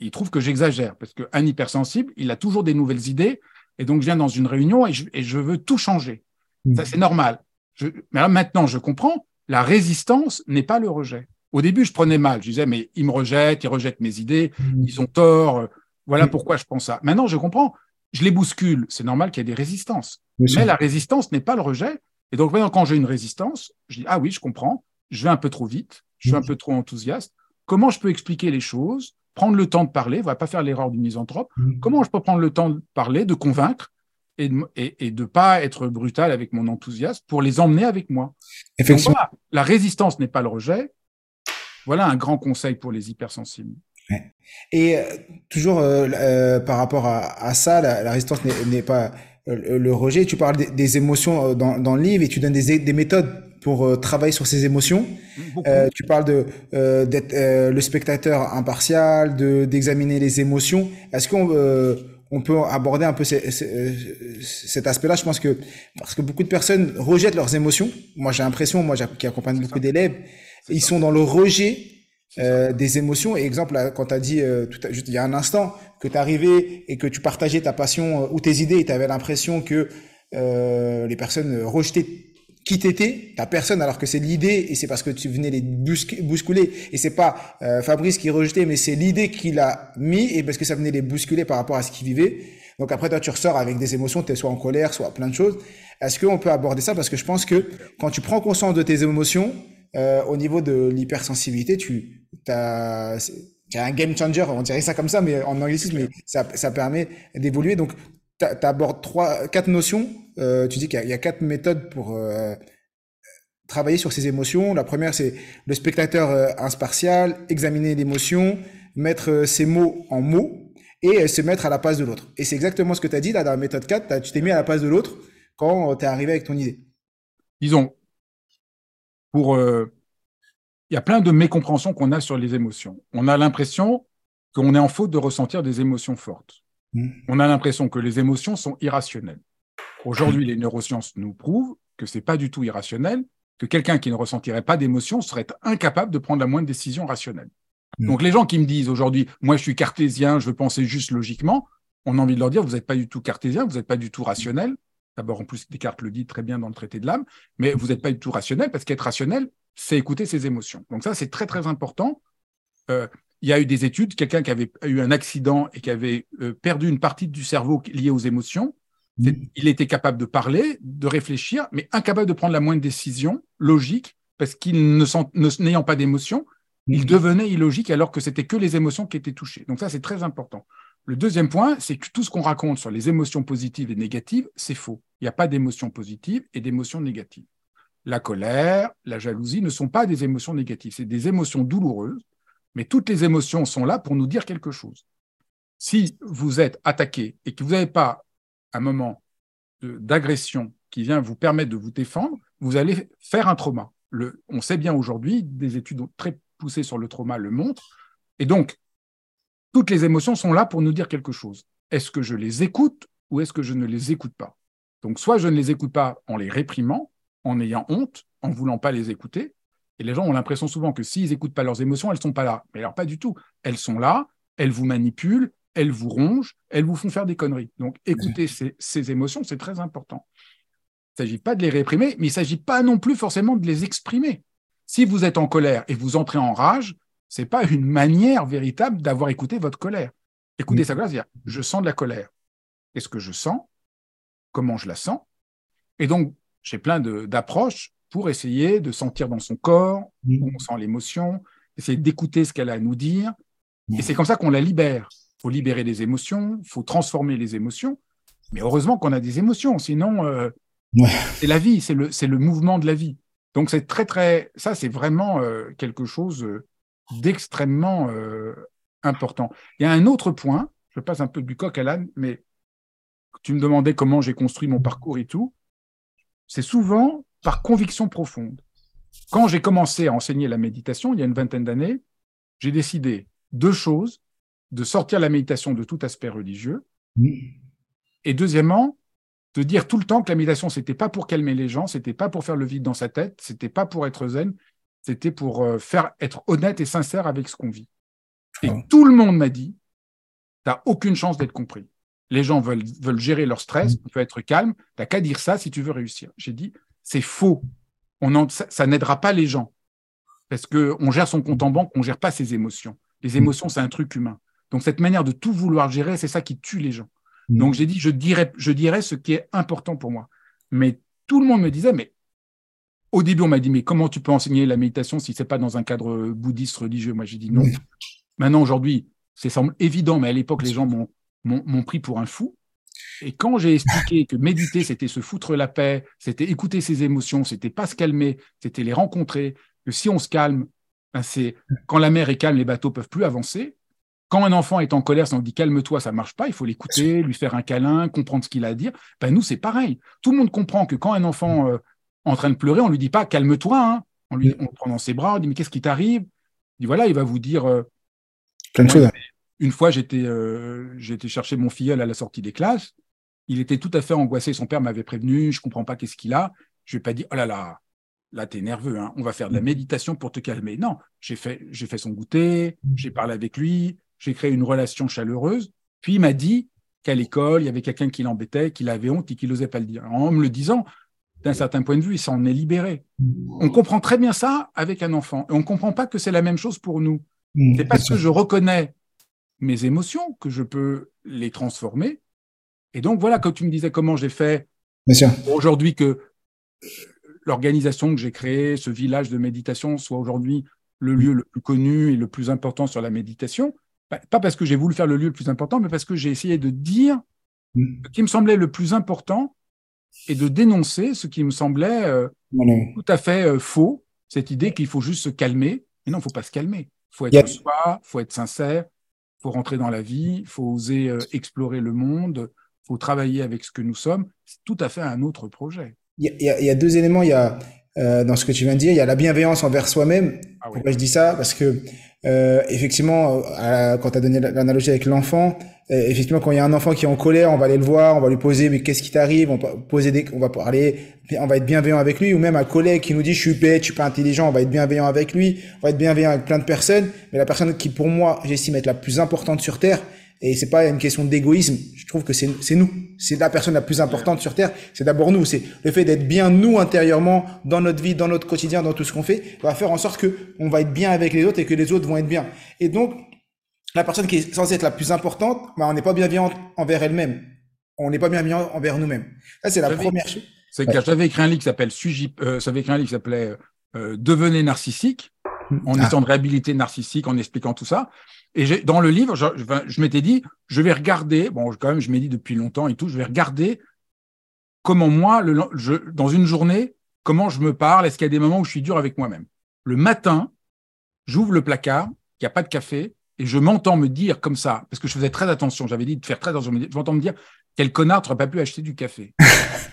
Speaker 1: ils trouvent que j'exagère parce qu'un hypersensible, il a toujours des nouvelles idées et donc je viens dans une réunion et je, veux tout changer. Mmh. Ça, c'est normal. mais là, maintenant, je comprends, la résistance n'est pas le rejet. Au début, je prenais mal. Je disais, mais ils me rejettent, ils rejettent mes idées, mmh. ils ont tort. Voilà mmh. pourquoi je pense ça. Maintenant, je comprends. Je les bouscule. C'est normal qu'il y ait des résistances. mais la résistance n'est pas le rejet. Et donc, maintenant, quand j'ai une résistance, je dis, ah oui, je comprends. Je vais un peu trop vite. Je suis un peu trop enthousiaste. Comment je peux expliquer les choses, prendre le temps de parler, on va pas faire l'erreur du misanthrope. Mm. Comment je peux prendre le temps de parler, de convaincre et de ne pas être brutal avec mon enthousiasme pour les emmener avec moi?
Speaker 3: Effectivement.
Speaker 1: la résistance n'est pas le rejet. Voilà un grand conseil pour les hypersensibles.
Speaker 3: Et euh, toujours euh, euh, par rapport à, ça, la, résistance n'est pas le rejet. Tu parles des, émotions dans, dans, le livre et tu donnes des, des méthodes pour euh, travailler sur ses émotions. Euh, tu parles de euh, d'être le spectateur impartial, de d'examiner les émotions. Est-ce qu'on on peut aborder un peu cet aspect-là? Je pense que parce que beaucoup de personnes rejettent leurs émotions. Moi, j'ai l'impression, moi, qui accompagne beaucoup d'élèves, ils sont dans le rejet des émotions. Et exemple, quand tu as dit tout à, juste il y a un instant que tu arrivé et que tu partageais ta passion ou tes idées et tu avais l'impression que les personnes rejetaient qui t'étais, ta personne, alors que c'est l'idée et c'est parce que tu venais les bousculer et c'est pas euh, Fabrice qui rejetait, mais c'est l'idée qu'il a mis et parce que ça venait les bousculer par rapport à ce qu'il vivait. Donc après toi tu ressors avec des émotions, tu es soit en colère, soit plein de choses. Est-ce qu'on peut aborder ça? Parce que je pense que quand tu prends conscience de tes émotions euh, au niveau de l'hypersensibilité, tu as un game changer, on dirait ça comme ça, mais en anglicisme, mais ça, ça permet d'évoluer. Donc tu abordes trois, quatre notions euh, tu dis qu'il y, a quatre méthodes pour euh, travailler sur ces émotions. La première, c'est le spectateur euh, impartial, examiner l'émotion, mettre ses mots en mots et se mettre à la place de l'autre. Et c'est exactement ce que tu as dit là dans la méthode 4, tu t'es mis à la place de l'autre quand tu es arrivé avec ton idée.
Speaker 1: Disons, pour... Il y a plein de mécompréhensions qu'on a sur les émotions. On a l'impression qu'on est en faute de ressentir des émotions fortes. mmh. on a l'impression que les émotions sont irrationnelles. Aujourd'hui, les neurosciences nous prouvent que c'est pas du tout irrationnel, que quelqu'un qui ne ressentirait pas d'émotion serait incapable de prendre la moindre décision rationnelle. Mm. Donc les gens qui me disent aujourd'hui, moi je suis cartésien, je veux penser juste logiquement, on a envie de leur dire, vous n'êtes pas du tout cartésien, vous n'êtes pas du tout rationnel. D'abord, en plus, Descartes le dit très bien dans le traité de l'âme, mais vous n'êtes pas du tout rationnel parce qu'être rationnel, c'est écouter ses émotions. Donc ça, c'est très très important. Euh, il y a eu des études, quelqu'un qui avait eu un accident et qui avait euh, perdu une partie du cerveau liée aux émotions, il était capable de parler, de réfléchir, mais incapable de prendre la moindre décision logique parce qu'il n'ayant pas d'émotion, il devenait illogique alors que c'était que les émotions qui étaient touchées. Donc ça, c'est très important. Le deuxième point, c'est que tout ce qu'on raconte sur les émotions positives et négatives, c'est faux. Il n'y a pas d'émotions positives et d'émotions négatives. La colère, la jalousie ne sont pas des émotions négatives, c'est des émotions douloureuses, mais toutes les émotions sont là pour nous dire quelque chose. Si vous êtes attaqué et que vous n'avez pas un moment d'agression qui vient vous permettre de vous défendre, vous allez faire un trauma. On sait bien aujourd'hui, des études très poussé sur le trauma le montre. Et donc, toutes les émotions sont là pour nous dire quelque chose. Est-ce que je les écoute ou est-ce que je ne les écoute pas? Donc, soit je ne les écoute pas en les réprimant, en ayant honte, en voulant pas les écouter. Et les gens ont l'impression souvent que s'ils n'écoutent pas leurs émotions, elles ne sont pas là. Mais alors, pas du tout. Elles sont là, elles vous manipulent, elles vous rongent, elles vous font faire des conneries. Donc, écouter ces, ces émotions, c'est très important. Il ne s'agit pas de les réprimer, mais il ne s'agit pas non plus forcément de les exprimer. Si vous êtes en colère et vous entrez en rage, c'est pas une manière véritable d'avoir écouté votre colère. Écoutez sa colère, c'est-à-dire, je sens de la colère. Qu'est-ce que je sens? Comment je la sens? Et donc, j'ai plein d'approches pour essayer de sentir dans son corps où on sent l'émotion, essayer d'écouter ce qu'elle a à nous dire. Et c'est comme ça qu'on la libère. Il faut libérer les émotions, il faut transformer les émotions. Mais heureusement qu'on a des émotions, sinon, euh, c'est la vie, c'est le, le mouvement de la vie. Donc c'est très très, ça c'est vraiment euh, quelque chose euh, d'extrêmement euh, important. Il y a un autre point, je passe un peu du coq à l'âne, mais tu me demandais comment j'ai construit mon parcours et tout. C'est souvent par conviction profonde. Quand j'ai commencé à enseigner la méditation, il y a une vingtaine d'années, j'ai décidé deux choses de sortir la méditation de tout aspect religieux. Et deuxièmement, de dire tout le temps que la méditation, c'était pas pour calmer les gens, c'était pas pour faire le vide dans sa tête, c'était pas pour être zen, c'était pour euh, faire être honnête et sincère avec ce qu'on vit. Et tout le monde m'a dit, tu n'as aucune chance d'être compris. Les gens veulent, veulent gérer leur stress, tu mm. veux être calme, t'as qu'à dire ça si tu veux réussir. J'ai dit, c'est faux. On ça, n'aidera pas les gens. Parce qu'on gère son compte en banque, on gère pas ses émotions. Les mm. émotions, c'est un truc humain. Donc cette manière de tout vouloir gérer, c'est ça qui tue les gens. Donc j'ai dit, je dirais, je dirais ce qui est important pour moi. Mais tout le monde me disait, mais au début, on m'a dit, mais comment tu peux enseigner la méditation si c'est pas dans un cadre bouddhiste religieux? Moi, j'ai dit non. Maintenant, aujourd'hui, ça semble évident, mais à l'époque, les gens m'ont pris pour un fou. Et quand j'ai expliqué que méditer, c'était se foutre la paix, c'était écouter ses émotions, c'était pas se calmer, c'était les rencontrer, que si on se calme, ben quand la mer est calme, les bateaux peuvent plus avancer. Quand un enfant est en colère, si on dit calme-toi, ça marche pas, il faut l'écouter, lui faire un câlin, comprendre ce qu'il a à dire. Ben nous, c'est pareil. Tout le monde comprend que quand un enfant euh, en train de pleurer, on lui dit pas calme-toi, hein. on, lui, on le prend dans ses bras, on dit mais qu'est-ce qui t'arrive? Il dit voilà, il va vous dire. Euh, une fois, j'étais euh, j'étais chercher mon filleul à la sortie des classes. Il était tout à fait angoissé. Son père m'avait prévenu. Je comprends pas qu'est-ce qu'il a. Je lui ai pas dit oh là là, là, tu es nerveux, hein. on va faire de la méditation pour te calmer. Non, j'ai fait, j'ai fait son goûter, j'ai parlé avec lui, j'ai créé une relation chaleureuse. Puis il m'a dit qu'à l'école, il y avait quelqu'un qui l'embêtait, qui avait honte et qui n'osait pas le dire. En me le disant, d'un certain point de vue, il s'en est libéré. On comprend très bien ça avec un enfant. Et on ne comprend pas que c'est la même chose pour nous. Mmh, c'est parce que je reconnais mes émotions que je peux les transformer. Et donc voilà, quand tu me disais comment j'ai fait aujourd'hui que l'organisation que j'ai créée, ce village de méditation, soit aujourd'hui le lieu le plus connu et le plus important sur la méditation, pas parce que j'ai voulu faire le lieu le plus important, mais parce que j'ai essayé de dire mm. ce qui me semblait le plus important et de dénoncer ce qui me semblait euh, tout à fait euh, faux, cette idée qu'il faut juste se calmer. Mais non, il ne faut pas se calmer. Il faut être soi, il faut être sincère, il faut rentrer dans la vie, il faut oser euh, explorer le monde, il faut travailler avec ce que nous sommes. C'est tout à fait un autre projet.
Speaker 3: Il y, a deux éléments. Il y a euh, dans ce que tu viens de dire. Il y a la bienveillance envers soi-même. Ah Pourquoi je dis ça? Parce que euh, effectivement, euh, quand tu as donné l'analogie avec l'enfant, euh, effectivement, quand il y a un enfant qui est en colère, on va aller le voir, on va lui poser, mais qu'est-ce qui t'arrive? On va poser des, on va parler, on va être bienveillant avec lui, ou même un collègue qui nous dit je suis bête, je suis pas intelligent, on va être bienveillant avec lui, on va être bienveillant avec plein de personnes. Mais la personne qui, pour moi, j'estime être la plus importante sur terre, et c'est pas une question d'égoïsme. Je trouve que c'est nous, c'est la personne la plus importante sur terre. C'est d'abord nous. C'est le fait d'être bien nous intérieurement dans notre vie, dans notre quotidien, dans tout ce qu'on fait, va faire en sorte que on va être bien avec les autres et que les autres vont être bien. Et donc la personne qui est censée être la plus importante, bah, on n'est pas bienveillant envers elle-même. On n'est pas bienveillant envers nous-mêmes. Ça c'est la première chose.
Speaker 1: C'est que j'avais écrit un livre qui s'appelle euh, j'avais écrit un livre qui s'appelait euh, Devenez narcissique en ah. étant de réhabilité narcissique, en expliquant tout ça. Et dans le livre, je, m'étais dit, je vais regarder, bon, quand même, je m'ai dit depuis longtemps et tout, je vais regarder comment moi, dans une journée, comment je me parle, est-ce qu'il y a des moments où je suis dur avec moi-même. Le matin, j'ouvre le placard, il n'y a pas de café, et je m'entends me dire comme ça, parce que je faisais très attention, j'avais dit de faire très attention, je m'entends me dire, quel connard, tu n'aurais pas pu acheter du café.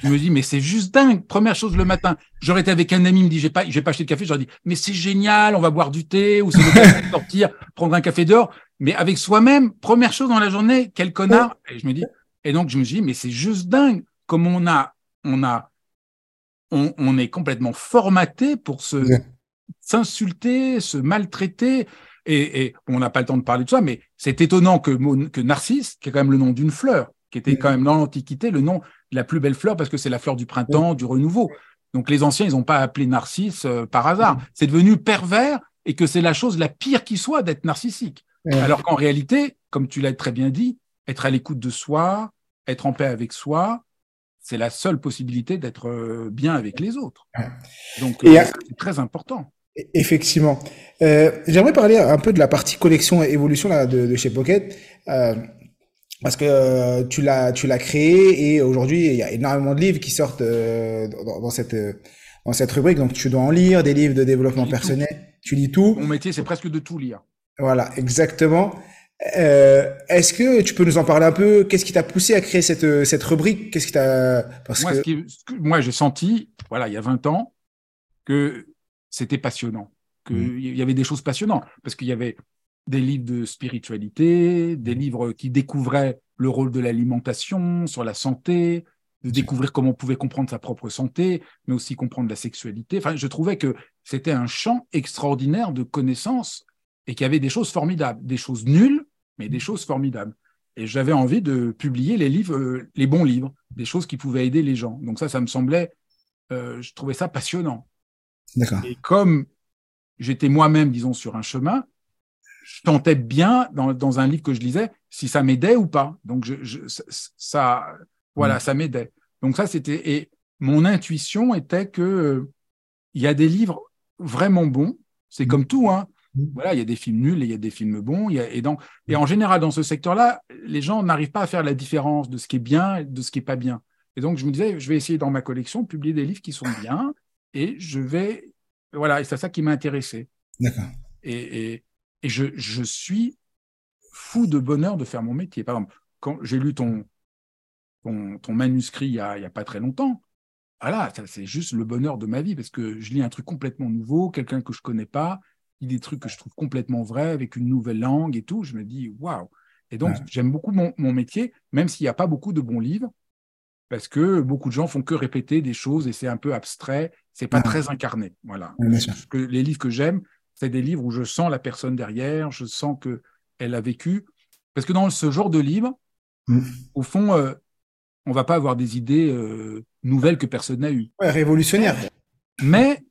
Speaker 1: Je me dis, mais c'est juste dingue. Première chose le matin, j'aurais été avec un ami, il me dit, j'ai pas, j'ai pas acheté de café. J'aurais dit, mais c'est génial, on va boire du thé ou c'est le sortir, prendre un café dehors. Mais avec soi-même, première chose dans la journée, quel connard. Et je me dis, et donc je me dis, mais c'est juste dingue comme on a, on a, on, on est complètement formaté pour se, s'insulter, se maltraiter. Et, et on n'a pas le temps de parler de ça, mais c'est étonnant que, que Narcisse, qui est quand même le nom d'une fleur, qui était quand même dans l'Antiquité le nom de la plus belle fleur parce que c'est la fleur du printemps, du renouveau. Donc les anciens, ils n'ont pas appelé Narcisse euh, par hasard. C'est devenu pervers et que c'est la chose la pire qui soit d'être narcissique. Alors qu'en réalité, comme tu l'as très bien dit, être à l'écoute de soi, être en paix avec soi, c'est la seule possibilité d'être euh, bien avec les autres. Donc euh, c'est très important.
Speaker 3: E-, effectivement. J'aimerais parler un peu de la partie collection et évolution là, de, chez Pocket parce que euh, tu l'as tu l'as créé et aujourd'hui il y a énormément de livres qui sortent euh, dans, cette dans cette rubrique. Donc tu dois en lire des livres de développement personnel. Tu lis tout.
Speaker 1: Mon métier c'est presque de tout lire.
Speaker 3: Voilà exactement. Euh, est-ce que tu peux nous en parler un peu? Qu'est-ce qui t'a poussé à créer cette cette rubrique? Qu'est-ce qui t'a
Speaker 1: parce moi, que... moi j'ai senti voilà il y a 20 ans que c'était passionnant. Qu'il mmh. y avait des choses passionnantes. Parce qu'il y avait des livres de spiritualité, des mmh. livres qui découvraient le rôle de l'alimentation sur la santé, de découvrir comment on pouvait comprendre sa propre santé, mais aussi comprendre la sexualité. Enfin, je trouvais que c'était un champ extraordinaire de connaissances et qu'il y avait des choses formidables, des choses nulles, mais des mmh. choses formidables. Et j'avais envie de publier les livres, euh, les bons livres, des choses qui pouvaient aider les gens. Donc ça, ça me semblait, euh, je trouvais ça passionnant.
Speaker 3: D'accord.
Speaker 1: Et comme j'étais moi-même, disons, sur un chemin, je tentais bien dans, un livre que je lisais si ça m'aidait ou pas. Donc je, ça, voilà, mm. ça m'aidait. Donc ça c'était et mon intuition était que il y a des livres vraiment bons. C'est mm. comme tout, hein. Mm. Voilà, il y a des films nuls et il y a des films bons. et, donc, et en général, dans ce secteur-là, les gens n'arrivent pas à faire la différence de ce qui est bien et de ce qui est pas bien. Et donc, je me disais, je vais essayer dans ma collection de publier des livres qui sont bien et je vais. Voilà, et c'est ça qui m'a intéressé.
Speaker 3: D'accord.
Speaker 1: et, et je, je suis fou de bonheur de faire mon métier. Par exemple, quand j'ai lu ton, ton, ton, manuscrit il n'y a, a, pas très longtemps, voilà, c'est juste le bonheur de ma vie parce que je lis un truc complètement nouveau, quelqu'un que je connais pas, il des trucs que je trouve complètement vrais avec une nouvelle langue et tout. Je me dis waouh. Et donc j'aime beaucoup mon, mon, métier, même s'il n'y a pas beaucoup de bons livres, parce que beaucoup de gens font que répéter des choses et c'est un peu abstrait, c'est pas très incarné. Voilà. que les livres que j'aime, c'est des livres où je sens la personne derrière, je sens que elle a vécu. Parce que dans ce genre de livre, mm. au fond, on euh, on va pas avoir des idées euh, nouvelles que personne n'a eues.
Speaker 3: Ouais, révolutionnaire.
Speaker 1: Mais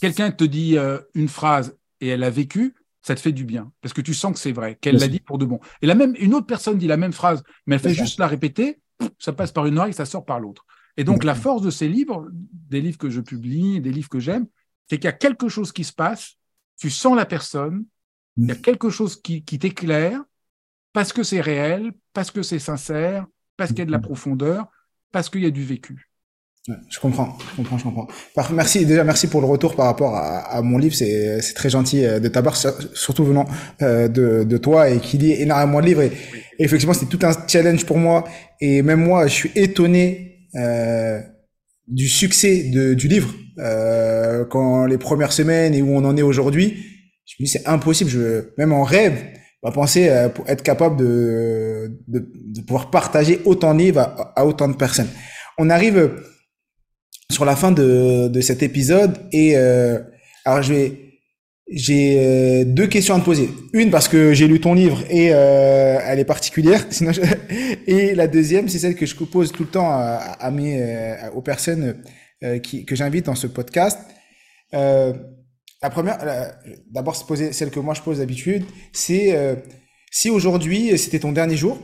Speaker 1: quelqu'un te dit euh, une phrase et elle a vécu, ça te fait du bien parce que tu sens que c'est vrai, qu'elle l'a dit pour de bon. Et la même, une autre personne dit la même phrase, mais elle fait juste la répéter, ça passe par une oreille, ça sort par l'autre. Et donc la force de ces livres, des livres que je publie, des livres que j'aime, c'est qu'il y a quelque chose qui se passe tu sens la personne, il y a mm. quelque chose qui, t'éclaire, parce que c'est réel, parce que c'est sincère, parce qu'il y a de la mm. profondeur, parce qu'il y a du vécu.
Speaker 3: je comprends, je comprends, je comprends. Merci déjà, merci pour le retour par rapport à, mon livre. C'est très gentil euh, de ta part, surtout venant euh, de, toi et qui lit énormément de livres. Et, effectivement, c'est tout un challenge pour moi. Et même moi, je suis étonné euh, du succès de, du livre, euh, quand les premières semaines et où on en est aujourd'hui, je me dis c'est impossible. Je, même en rêve, va penser à, pour être capable de, de, de, pouvoir partager autant de livres à, à, autant de personnes. On arrive sur la fin de, de cet épisode et euh, alors je vais j'ai euh, deux questions à te poser. Une parce que j'ai lu ton livre et euh, elle est particulière. Et la deuxième, c'est celle que je pose tout le temps à, à mes, euh, aux personnes euh, qui, que j'invite dans ce podcast. Euh, la première, d'abord, se poser celle que moi je pose d'habitude, c'est si aujourd'hui c'était ton dernier jour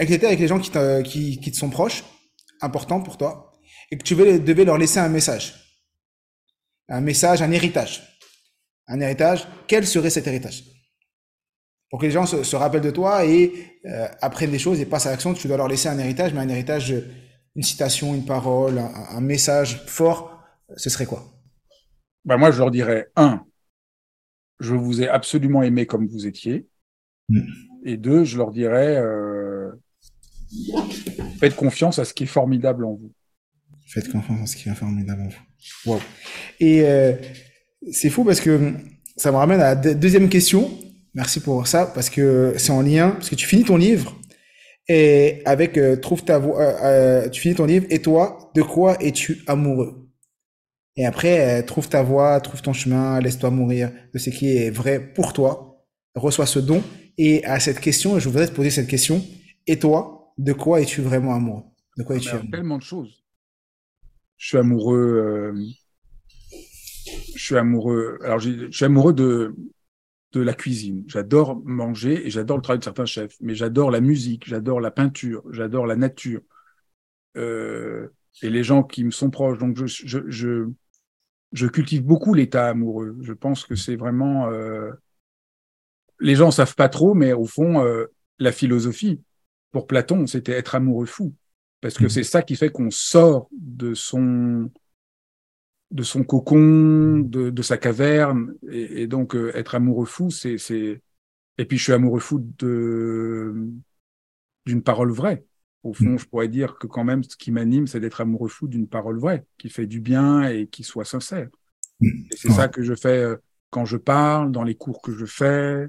Speaker 3: et que étais avec les gens qui, qui, qui te sont proches, importants pour toi, et que tu devais leur laisser un message, un message, un héritage un héritage, quel serait cet héritage? Pour que les gens se, rappellent de toi et euh, apprennent des choses et passent à l'action, tu dois leur laisser un héritage, mais un héritage, une citation, une parole, un, message fort, ce serait quoi?
Speaker 1: Ben Moi, je leur dirais, un, je vous ai absolument aimé comme vous étiez. Mm. Et deux, je leur dirais, euh, faites confiance à ce qui est formidable en vous.
Speaker 3: Faites confiance à ce qui est formidable en vous. Wow. Et euh, c'est fou parce que ça me ramène à la deuxième question. Merci pour ça parce que c'est en lien parce que tu finis ton livre et avec euh, trouve ta voix. Euh, euh, tu finis ton livre et toi, de quoi es-tu amoureux? Et après, trouve ta voix, trouve ton chemin, laisse-toi mourir de ce qui est vrai pour toi. Reçois ce don. Et à cette question, je voudrais te poser cette question. Et toi, de quoi es-tu vraiment amoureux? De quoi es-tu amoureux?
Speaker 1: Tellement de choses. Je suis amoureux je suis amoureux. Alors, je suis amoureux de de la cuisine. J'adore manger et j'adore le travail de certains chefs. Mais j'adore la musique, j'adore la peinture, j'adore la nature euh, et les gens qui me sont proches. Donc, je je je, je cultive beaucoup l'état amoureux. Je pense que c'est vraiment euh... les gens savent pas trop, mais au fond, euh, la philosophie pour Platon, c'était être amoureux fou, parce que mmh. c'est ça qui fait qu'on sort de son de son cocon, de, de sa caverne, et, et donc euh, être amoureux fou, c'est, c'est, et puis je suis amoureux fou de d'une parole vraie. Au fond, mm. je pourrais dire que quand même, ce qui m'anime, c'est d'être amoureux fou d'une parole vraie, qui fait du bien et qui soit sincère. Mm. Et c'est ça que je fais euh, quand je parle, dans les cours que je fais,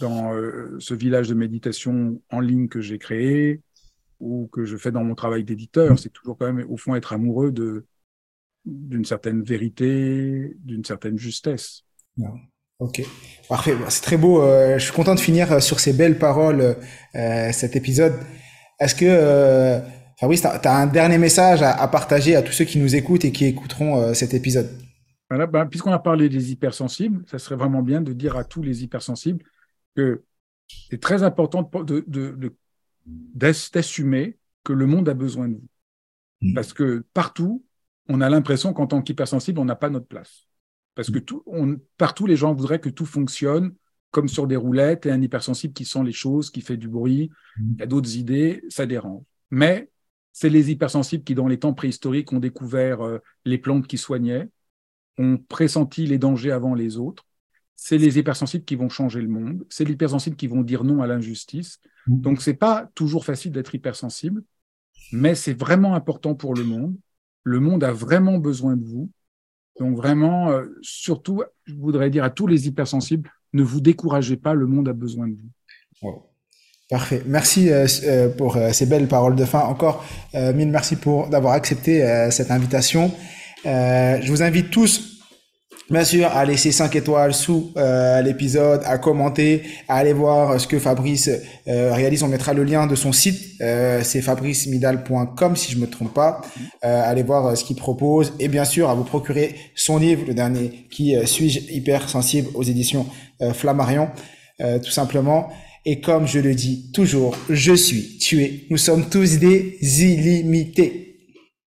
Speaker 1: dans euh, ce village de méditation en ligne que j'ai créé, ou que je fais dans mon travail d'éditeur. Mm. C'est toujours quand même, au fond, être amoureux de, d'une certaine vérité, d'une certaine justesse.
Speaker 3: Ok, parfait. C'est très beau. Euh, je suis content de finir euh, sur ces belles paroles euh, cet épisode. Est-ce que, Fabrice, tu as, un dernier message à, partager à tous ceux qui nous écoutent et qui écouteront cet épisode?
Speaker 1: Voilà, ben, Puisqu'on a parlé des hypersensibles, ça serait vraiment bien de dire à tous les hypersensibles que c'est très important d'assumer que le monde a besoin de vous. Mmh. Parce que partout, on a l'impression qu'en tant qu'hypersensible, on n'a pas notre place. Parce que tout, on, partout, les gens voudraient que tout fonctionne comme sur des roulettes et un hypersensible qui sent les choses, qui fait du bruit, il y a d'autres idées, ça dérange. Mais c'est les hypersensibles qui, dans les temps préhistoriques, ont découvert euh, les plantes qui soignaient, ont pressenti les dangers avant les autres. C'est les hypersensibles qui vont changer le monde. C'est les hypersensibles qui vont dire non à l'injustice. Mmh. Donc, c'est pas toujours facile d'être hypersensible, mais c'est vraiment important pour le monde. Le monde a vraiment besoin de vous. Donc vraiment, euh, surtout, je voudrais dire à tous les hypersensibles, ne vous découragez pas, le monde a besoin de vous.
Speaker 3: Parfait. Merci euh, euh, pour ces belles paroles de fin. Encore mille merci pour d'avoir accepté cette invitation. je vous invite tous Bien sûr, à laisser 5 étoiles sous euh, l'épisode, à commenter, à aller voir ce que Fabrice euh, réalise. On mettra le lien de son site, euh, c'est fabricemidal.com si je me trompe pas. Euh, allez voir euh, ce qu'il propose et bien sûr à vous procurer son livre, le dernier, qui euh, suis-je hyper sensible aux éditions Flammarion, tout simplement. Et comme je le dis toujours, je suis tué. Nous sommes tous des illimités.